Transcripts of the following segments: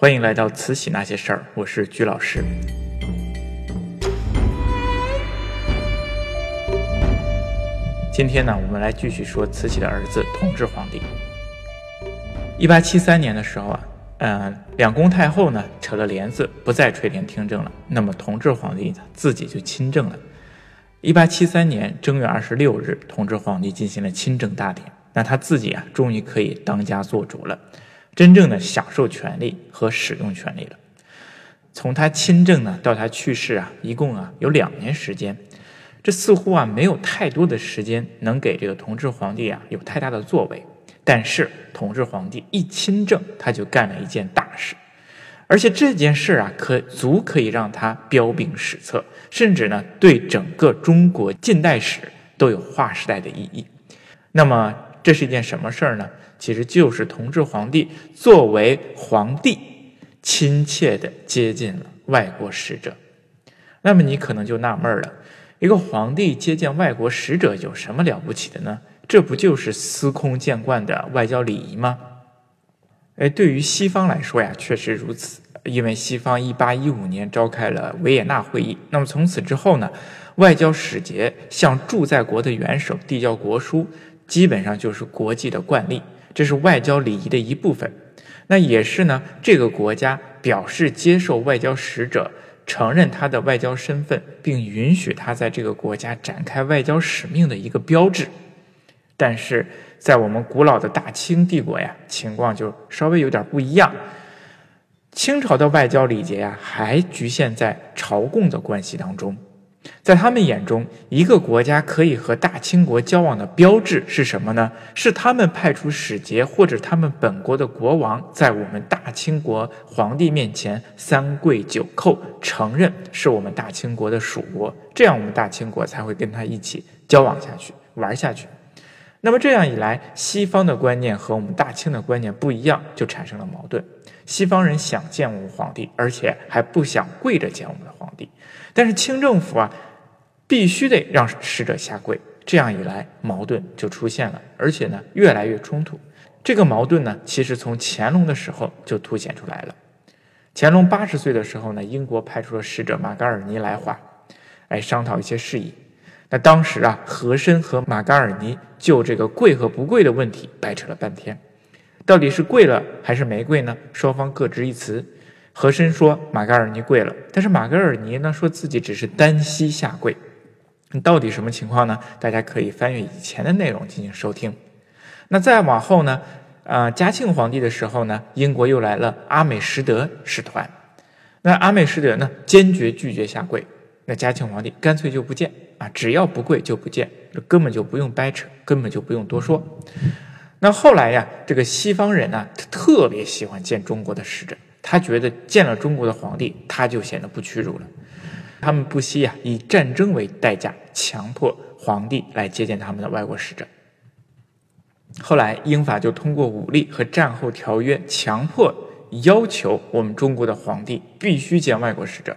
欢迎来到慈禧那些事儿，我是鞠老师。今天呢，我们来继续说慈禧的儿子同治皇帝。一八七三年的时候啊，嗯，两宫太后呢扯了帘子，不再垂帘听政了。那么同治皇帝呢自己就亲政了。一八七三年正月二十六日，同治皇帝进行了亲政大典。那他自己啊，终于可以当家做主了，真正的享受权力和使用权力了。从他亲政呢到他去世啊，一共啊有两年时间。这似乎啊没有太多的时间能给这个同治皇帝啊有太大的作为，但是同治皇帝一亲政，他就干了一件大事，而且这件事啊可足可以让他彪炳史册，甚至呢对整个中国近代史都有划时代的意义。那么这是一件什么事儿呢？其实就是同治皇帝作为皇帝，亲切的接近了外国使者。那么你可能就纳闷了。一个皇帝接见外国使者有什么了不起的呢？这不就是司空见惯的外交礼仪吗？哎，对于西方来说呀，确实如此。因为西方一八一五年召开了维也纳会议，那么从此之后呢，外交使节向驻在国的元首递交国书，基本上就是国际的惯例，这是外交礼仪的一部分。那也是呢，这个国家表示接受外交使者。承认他的外交身份，并允许他在这个国家展开外交使命的一个标志，但是在我们古老的大清帝国呀，情况就稍微有点不一样。清朝的外交礼节呀，还局限在朝贡的关系当中。在他们眼中，一个国家可以和大清国交往的标志是什么呢？是他们派出使节，或者他们本国的国王在我们大清国皇帝面前三跪九叩，承认是我们大清国的属国，这样我们大清国才会跟他一起交往下去、玩下去。那么这样一来，西方的观念和我们大清的观念不一样，就产生了矛盾。西方人想见我们皇帝，而且还不想跪着见我们的皇帝，但是清政府啊。必须得让使者下跪，这样一来矛盾就出现了，而且呢越来越冲突。这个矛盾呢，其实从乾隆的时候就凸显出来了。乾隆八十岁的时候呢，英国派出了使者马嘎尔尼来华，来商讨一些事宜。那当时啊，和珅和马嘎尔尼就这个跪和不跪的问题掰扯了半天，到底是跪了还是没跪呢？双方各执一词。和珅说马嘎尔尼跪了，但是马嘎尔尼呢说自己只是单膝下跪。到底什么情况呢？大家可以翻阅以前的内容进行收听。那再往后呢？啊，嘉庆皇帝的时候呢，英国又来了阿美什德使团。那阿美什德呢，坚决拒绝下跪。那嘉庆皇帝干脆就不见啊，只要不跪就不见，根本就不用掰扯，根本就不用多说。那后来呀，这个西方人呢，他特别喜欢见中国的使者，他觉得见了中国的皇帝，他就显得不屈辱了。他们不惜啊，以战争为代价，强迫皇帝来接见他们的外国使者。后来，英法就通过武力和战后条约，强迫要求我们中国的皇帝必须见外国使者。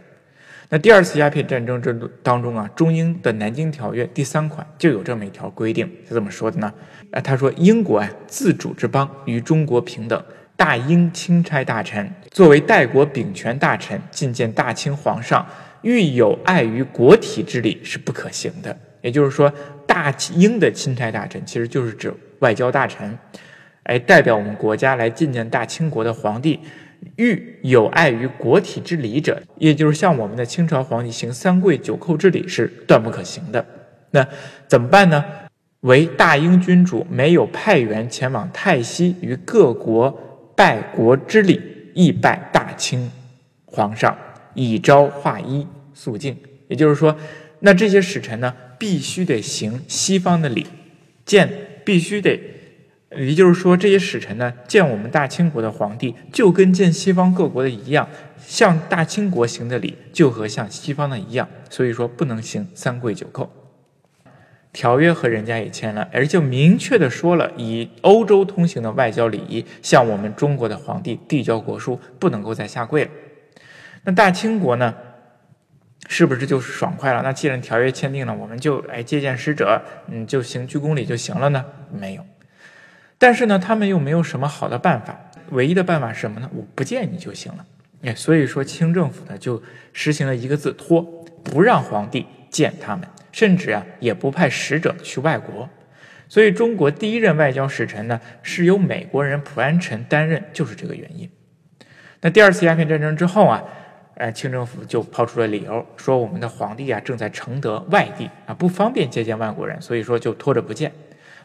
那第二次鸦片战争这当中啊，中英的南京条约第三款就有这么一条规定，是怎么说的呢？啊，他说：“英国啊，自主之邦与中国平等，大英钦差大臣作为代国秉权大臣觐见大清皇上。”欲有碍于国体之礼是不可行的。也就是说，大英的钦差大臣其实就是指外交大臣，哎，代表我们国家来觐见大清国的皇帝，欲有碍于国体之礼者，也就是向我们的清朝皇帝行三跪九叩之礼是断不可行的。那怎么办呢？为大英君主没有派员前往泰西与各国拜国之礼，亦拜大清皇上。以昭化一肃静，也就是说，那这些使臣呢，必须得行西方的礼，见必须得，也就是说，这些使臣呢，见我们大清国的皇帝，就跟见西方各国的一样，向大清国行的礼，就和向西方的一样，所以说不能行三跪九叩。条约和人家也签了，而且明确的说了，以欧洲通行的外交礼仪，向我们中国的皇帝递交国书，不能够再下跪了。那大清国呢，是不是就是爽快了？那既然条约签订了，我们就哎接见使者，嗯，就行鞠躬礼就行了呢？没有。但是呢，他们又没有什么好的办法。唯一的办法是什么呢？我不见你就行了。哎，所以说清政府呢就实行了一个字拖，不让皇帝见他们，甚至啊也不派使者去外国。所以中国第一任外交使臣呢是由美国人普安臣担任，就是这个原因。那第二次鸦片战争之后啊，呃，清政府就抛出了理由，说我们的皇帝啊正在承德外地啊，不方便接见外国人，所以说就拖着不见。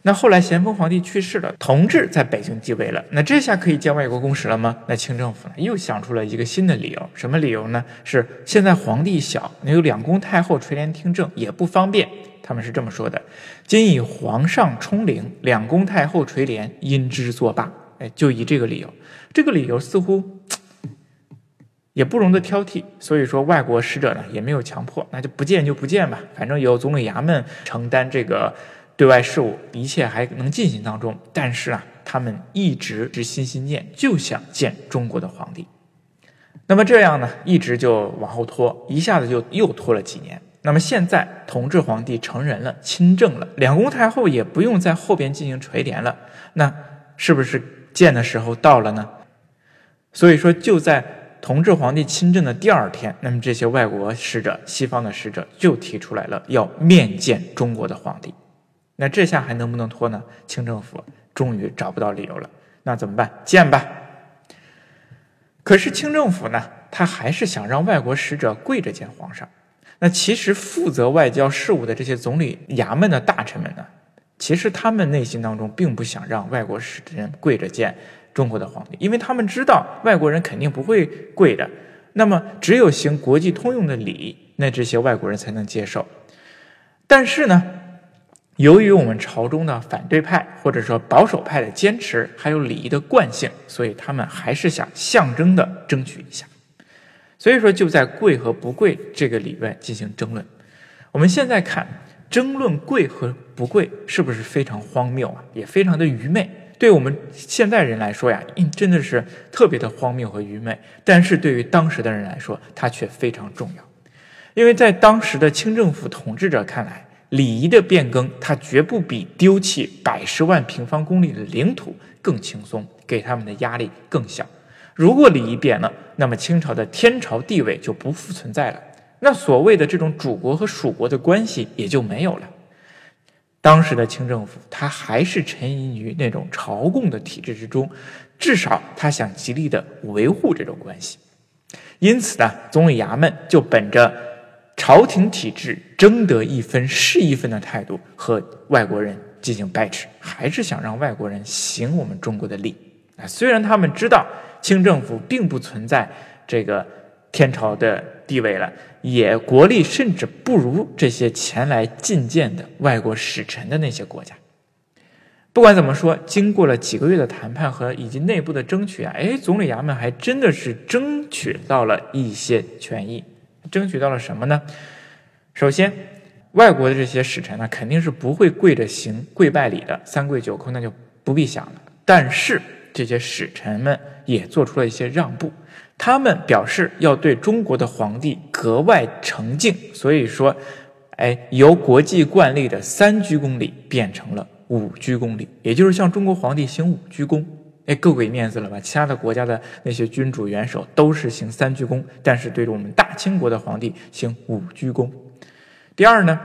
那后来咸丰皇帝去世了，同治在北京继位了，那这下可以见外国公使了吗？那清政府呢又想出了一个新的理由，什么理由呢？是现在皇帝小，那有两宫太后垂帘听政也不方便。他们是这么说的：今以皇上冲灵，两宫太后垂帘，因之作罢。哎，就以这个理由，这个理由似乎也不容得挑剔。所以说，外国使者呢也没有强迫，那就不见就不见吧，反正由总理衙门承担这个。对外事务一切还能进行当中，但是啊，他们一直是心心念，就想见中国的皇帝。那么这样呢，一直就往后拖，一下子就又拖了几年。那么现在同治皇帝成人了，亲政了，两宫太后也不用在后边进行垂帘了，那是不是见的时候到了呢？所以说，就在同治皇帝亲政的第二天，那么这些外国使者、西方的使者就提出来了，要面见中国的皇帝。那这下还能不能拖呢？清政府终于找不到理由了，那怎么办？见吧。可是清政府呢，他还是想让外国使者跪着见皇上。那其实负责外交事务的这些总理衙门的大臣们呢，其实他们内心当中并不想让外国使臣跪着见中国的皇帝，因为他们知道外国人肯定不会跪的。那么只有行国际通用的礼，那这些外国人才能接受。但是呢？由于我们朝中的反对派或者说保守派的坚持，还有礼仪的惯性，所以他们还是想象征的争取一下。所以说，就在跪和不跪这个里面进行争论。我们现在看争论跪和不跪是不是非常荒谬啊？也非常的愚昧。对我们现代人来说呀，真的是特别的荒谬和愚昧。但是对于当时的人来说，它却非常重要，因为在当时的清政府统治者看来。礼仪的变更，它绝不比丢弃百十万平方公里的领土更轻松，给他们的压力更小。如果礼仪变了，那么清朝的天朝地位就不复存在了，那所谓的这种主国和属国的关系也就没有了。当时的清政府，他还是沉吟于那种朝贡的体制之中，至少他想极力的维护这种关系。因此呢，总理衙门就本着。朝廷体制争得一分是一分的态度和外国人进行掰扯，还是想让外国人行我们中国的礼啊？虽然他们知道清政府并不存在这个天朝的地位了，也国力甚至不如这些前来觐见的外国使臣的那些国家。不管怎么说，经过了几个月的谈判和以及内部的争取啊，哎，总理衙门还真的是争取到了一些权益。争取到了什么呢？首先，外国的这些使臣呢，肯定是不会跪着行跪拜礼的，三跪九叩那就不必想了。但是这些使臣们也做出了一些让步，他们表示要对中国的皇帝格外崇敬，所以说，哎，由国际惯例的三鞠躬礼变成了五鞠躬礼，也就是向中国皇帝行五鞠躬。哎，够给面子了吧？其他的国家的那些君主元首都是行三鞠躬，但是对着我们大清国的皇帝行五鞠躬。第二呢，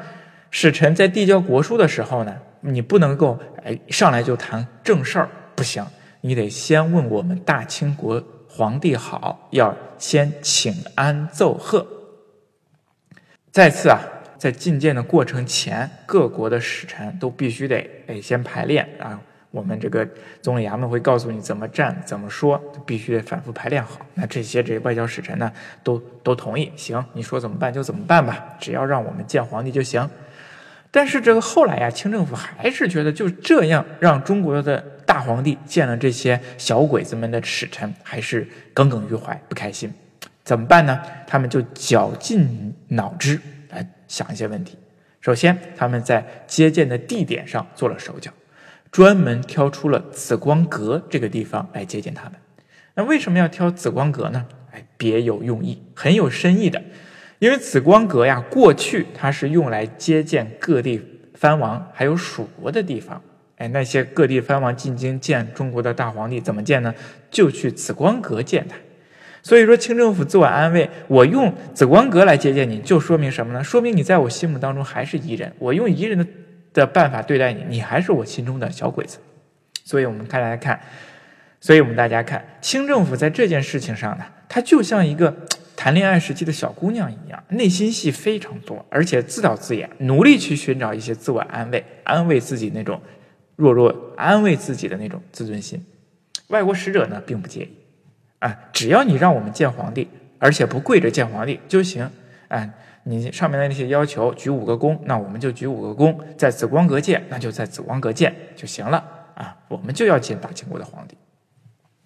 使臣在递交国书的时候呢，你不能够哎上来就谈正事儿，不行，你得先问我们大清国皇帝好，要先请安奏贺。再次啊，在觐见的过程前，各国的使臣都必须得哎先排练啊。我们这个总理衙门会告诉你怎么站、怎么说，必须得反复排练好。那这些这些外交使臣呢，都都同意，行，你说怎么办就怎么办吧，只要让我们见皇帝就行。但是这个后来呀，清政府还是觉得就这样让中国的大皇帝见了这些小鬼子们的使臣，还是耿耿于怀，不开心。怎么办呢？他们就绞尽脑汁来想一些问题。首先，他们在接见的地点上做了手脚。专门挑出了紫光阁这个地方来接见他们。那为什么要挑紫光阁呢？哎，别有用意，很有深意的。因为紫光阁呀，过去它是用来接见各地藩王还有蜀国的地方。哎，那些各地藩王进京见中国的大皇帝，怎么见呢？就去紫光阁见他。所以说，清政府自我安慰，我用紫光阁来接见你，就说明什么呢？说明你在我心目当中还是夷人，我用夷人的的办法对待你，你还是我心中的小鬼子。所以我们看来看，所以我们大家看，清政府在这件事情上呢，他就像一个谈恋爱时期的小姑娘一样，内心戏非常多，而且自导自演，努力去寻找一些自我安慰，安慰自己那种。弱弱安慰自己的那种自尊心，外国使者呢并不介意，啊，只要你让我们见皇帝，而且不跪着见皇帝就行，啊，你上面的那些要求，举五个躬，那我们就举五个躬，在紫光阁见，那就在紫光阁见就行了，啊，我们就要见大清国的皇帝。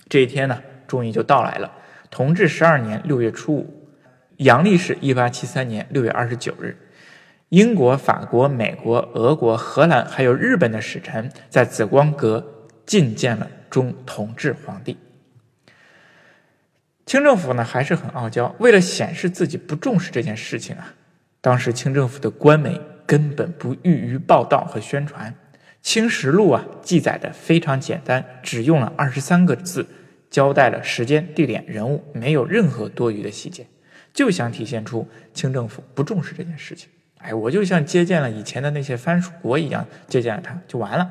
这一天呢，终于就到来了，同治十二年六月初五，阳历是一八七三年六月二十九日。英国、法国、美国、俄国、荷兰还有日本的使臣在紫光阁觐见了中同治皇帝。清政府呢还是很傲娇，为了显示自己不重视这件事情啊，当时清政府的官媒根本不予于报道和宣传，《清实录》啊记载的非常简单，只用了二十三个字，交代了时间、地点、人物，没有任何多余的细节，就想体现出清政府不重视这件事情。哎，我就像接见了以前的那些藩属国一样，接见了他就完了。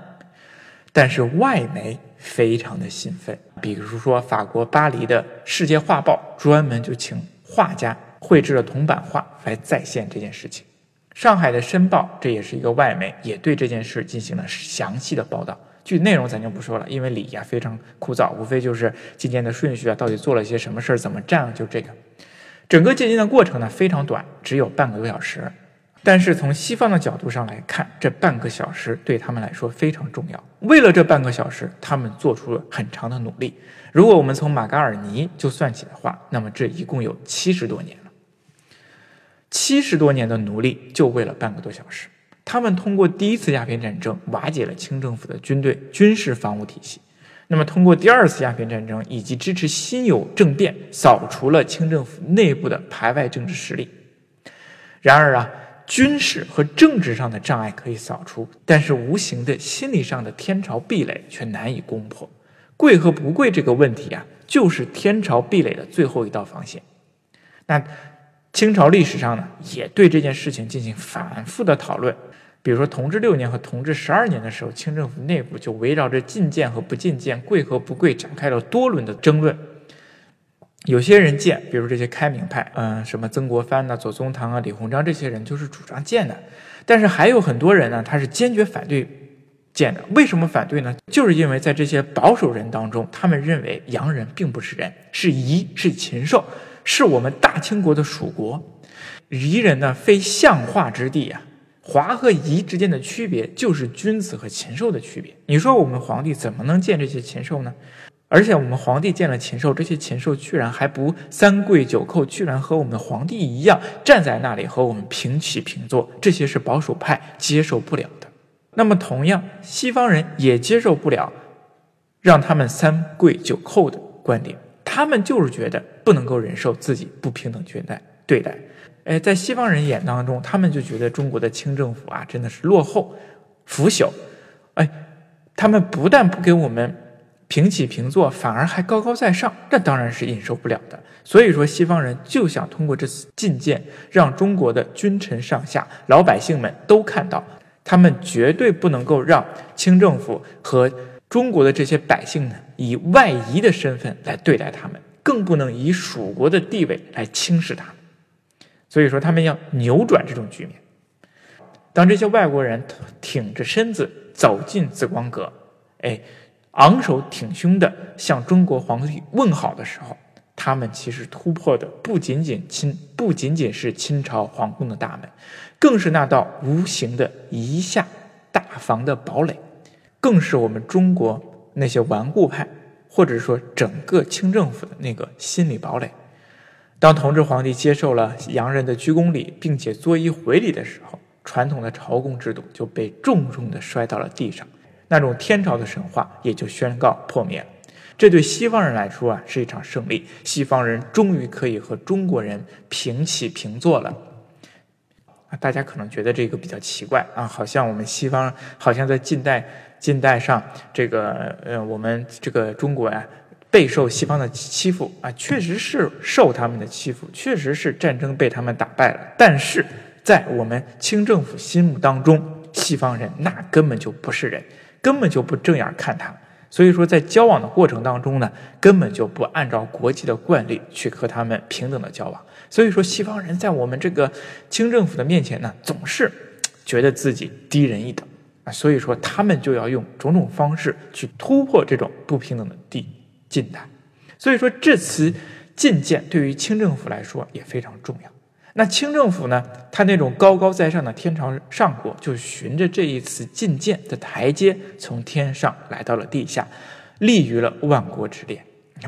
但是外媒非常的兴奋，比如说法国巴黎的《世界画报》专门就请画家绘制了铜版画来再现这件事情。上海的《申报》这也是一个外媒，也对这件事进行了详细的报道。具体内容咱就不说了，因为礼仪啊非常枯燥，无非就是觐见的顺序啊，到底做了些什么事儿，怎么站，就这个。整个觐见的过程呢非常短，只有半个多小时。但是从西方的角度上来看，这半个小时对他们来说非常重要。为了这半个小时，他们做出了很长的努力。如果我们从马嘎尔尼就算起的话，那么这一共有七十多年了。七十多年的努力，就为了半个多小时。他们通过第一次鸦片战争瓦解了清政府的军队军事防务体系，那么通过第二次鸦片战争以及支持辛酉政变，扫除了清政府内部的排外政治势力。然而啊。军事和政治上的障碍可以扫除，但是无形的心理上的天朝壁垒却难以攻破。贵和不贵这个问题啊，就是天朝壁垒的最后一道防线。那清朝历史上呢，也对这件事情进行反复的讨论。比如说，同治六年和同治十二年的时候，清政府内部就围绕着进谏和不进谏、贵和不贵展开了多轮的争论。有些人建，比如这些开明派，嗯，什么曾国藩呐、左宗棠啊、李鸿章这些人就是主张建的，但是还有很多人呢，他是坚决反对建的。为什么反对呢？就是因为在这些保守人当中，他们认为洋人并不是人，是夷，是禽兽，是我们大清国的属国。夷人呢，非象化之地啊。华和夷之间的区别，就是君子和禽兽的区别。你说我们皇帝怎么能建这些禽兽呢？而且我们皇帝见了禽兽，这些禽兽居然还不三跪九叩，居然和我们皇帝一样站在那里和我们平起平坐，这些是保守派接受不了的。那么同样，西方人也接受不了让他们三跪九叩的观点，他们就是觉得不能够忍受自己不平等对待对待。哎，在西方人眼当中，他们就觉得中国的清政府啊真的是落后、腐朽。哎，他们不但不给我们。平起平坐，反而还高高在上，这当然是忍受不了的。所以说，西方人就想通过这次觐见，让中国的君臣上下、老百姓们都看到，他们绝对不能够让清政府和中国的这些百姓呢，以外夷的身份来对待他们，更不能以属国的地位来轻视他们。所以说，他们要扭转这种局面。当这些外国人挺着身子走进紫光阁，哎。昂首挺胸地向中国皇帝问好的时候，他们其实突破的不仅仅清，不仅仅是清朝皇宫的大门，更是那道无形的夷夏大防的堡垒，更是我们中国那些顽固派，或者说整个清政府的那个心理堡垒。当同治皇帝接受了洋人的鞠躬礼，并且作揖回礼的时候，传统的朝贡制度就被重重地摔到了地上。那种天朝的神话也就宣告破灭，这对西方人来说啊是一场胜利，西方人终于可以和中国人平起平坐了。啊，大家可能觉得这个比较奇怪啊，好像我们西方好像在近代近代上这个呃，我们这个中国呀，备受西方的欺负啊，确实是受他们的欺负，确实是战争被他们打败了。但是在我们清政府心目当中，西方人那根本就不是人，根本就不正眼看他。所以说，在交往的过程当中呢，根本就不按照国际的惯例去和他们平等的交往。所以说，西方人在我们这个清政府的面前呢，总是觉得自己低人一等啊。所以说，他们就要用种种方式去突破这种不平等的地近代。所以说，这次觐见对于清政府来说也非常重要。那清政府呢？他那种高高在上的天朝上国，就循着这一次觐见的台阶，从天上来到了地下，立于了万国之列。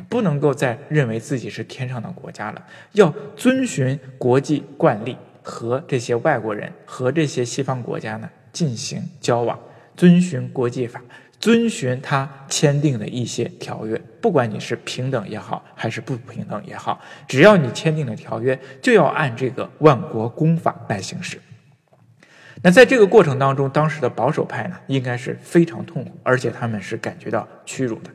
不能够再认为自己是天上的国家了，要遵循国际惯例，和这些外国人和这些西方国家呢进行交往，遵循国际法。遵循他签订的一些条约，不管你是平等也好，还是不平等也好，只要你签订了条约，就要按这个万国公法来行事。那在这个过程当中，当时的保守派呢，应该是非常痛苦，而且他们是感觉到屈辱的，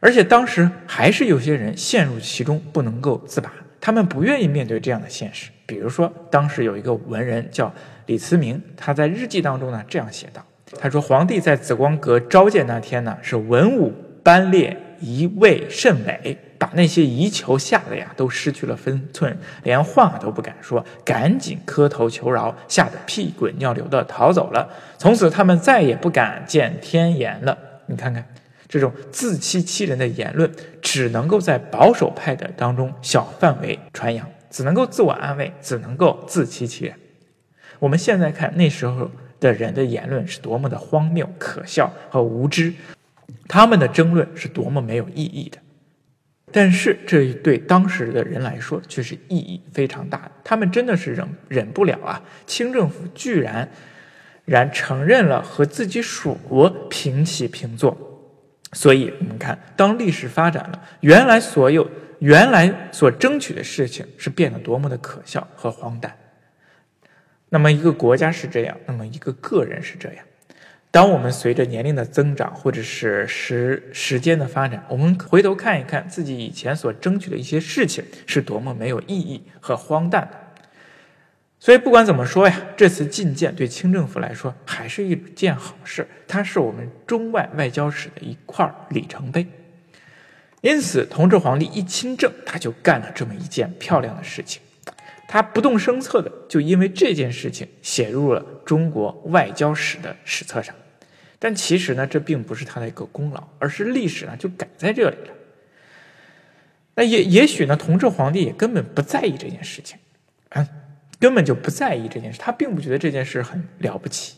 而且当时还是有些人陷入其中不能够自拔，他们不愿意面对这样的现实。比如说，当时有一个文人叫李慈铭，他在日记当中呢这样写道。他说：“皇帝在紫光阁召见那天呢，是文武班列，一位甚美，把那些遗求吓得呀，都失去了分寸，连话都不敢说，赶紧磕头求饶，吓得屁滚尿流的逃走了。从此他们再也不敢见天颜了。你看看，这种自欺欺人的言论，只能够在保守派的当中小范围传扬，只能够自我安慰，只能够自欺欺人。我们现在看那时候。”的人的言论是多么的荒谬、可笑和无知，他们的争论是多么没有意义的。但是这对当时的人来说却是意义非常大的。他们真的是忍忍不了啊！清政府居然然承认了和自己蜀国平起平坐。所以我们看，当历史发展了，原来所有原来所争取的事情是变得多么的可笑和荒诞。那么一个国家是这样，那么一个个人是这样。当我们随着年龄的增长，或者是时时间的发展，我们回头看一看自己以前所争取的一些事情，是多么没有意义和荒诞的。所以不管怎么说呀，这次觐见对清政府来说还是一件好事，它是我们中外外交史的一块里程碑。因此，同治皇帝一亲政，他就干了这么一件漂亮的事情。他不动声色的就因为这件事情写入了中国外交史的史册上，但其实呢，这并不是他的一个功劳，而是历史呢就改在这里了。那也也许呢，同治皇帝也根本不在意这件事情，啊，根本就不在意这件事，他并不觉得这件事很了不起。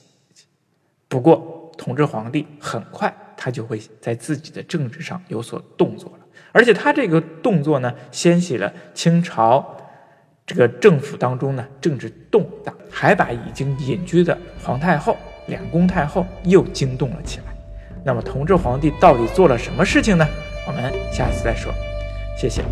不过，同治皇帝很快他就会在自己的政治上有所动作了，而且他这个动作呢，掀起了清朝。这个政府当中呢，政治动荡，还把已经隐居的皇太后、两宫太后又惊动了起来。那么，同治皇帝到底做了什么事情呢？我们下次再说。谢谢。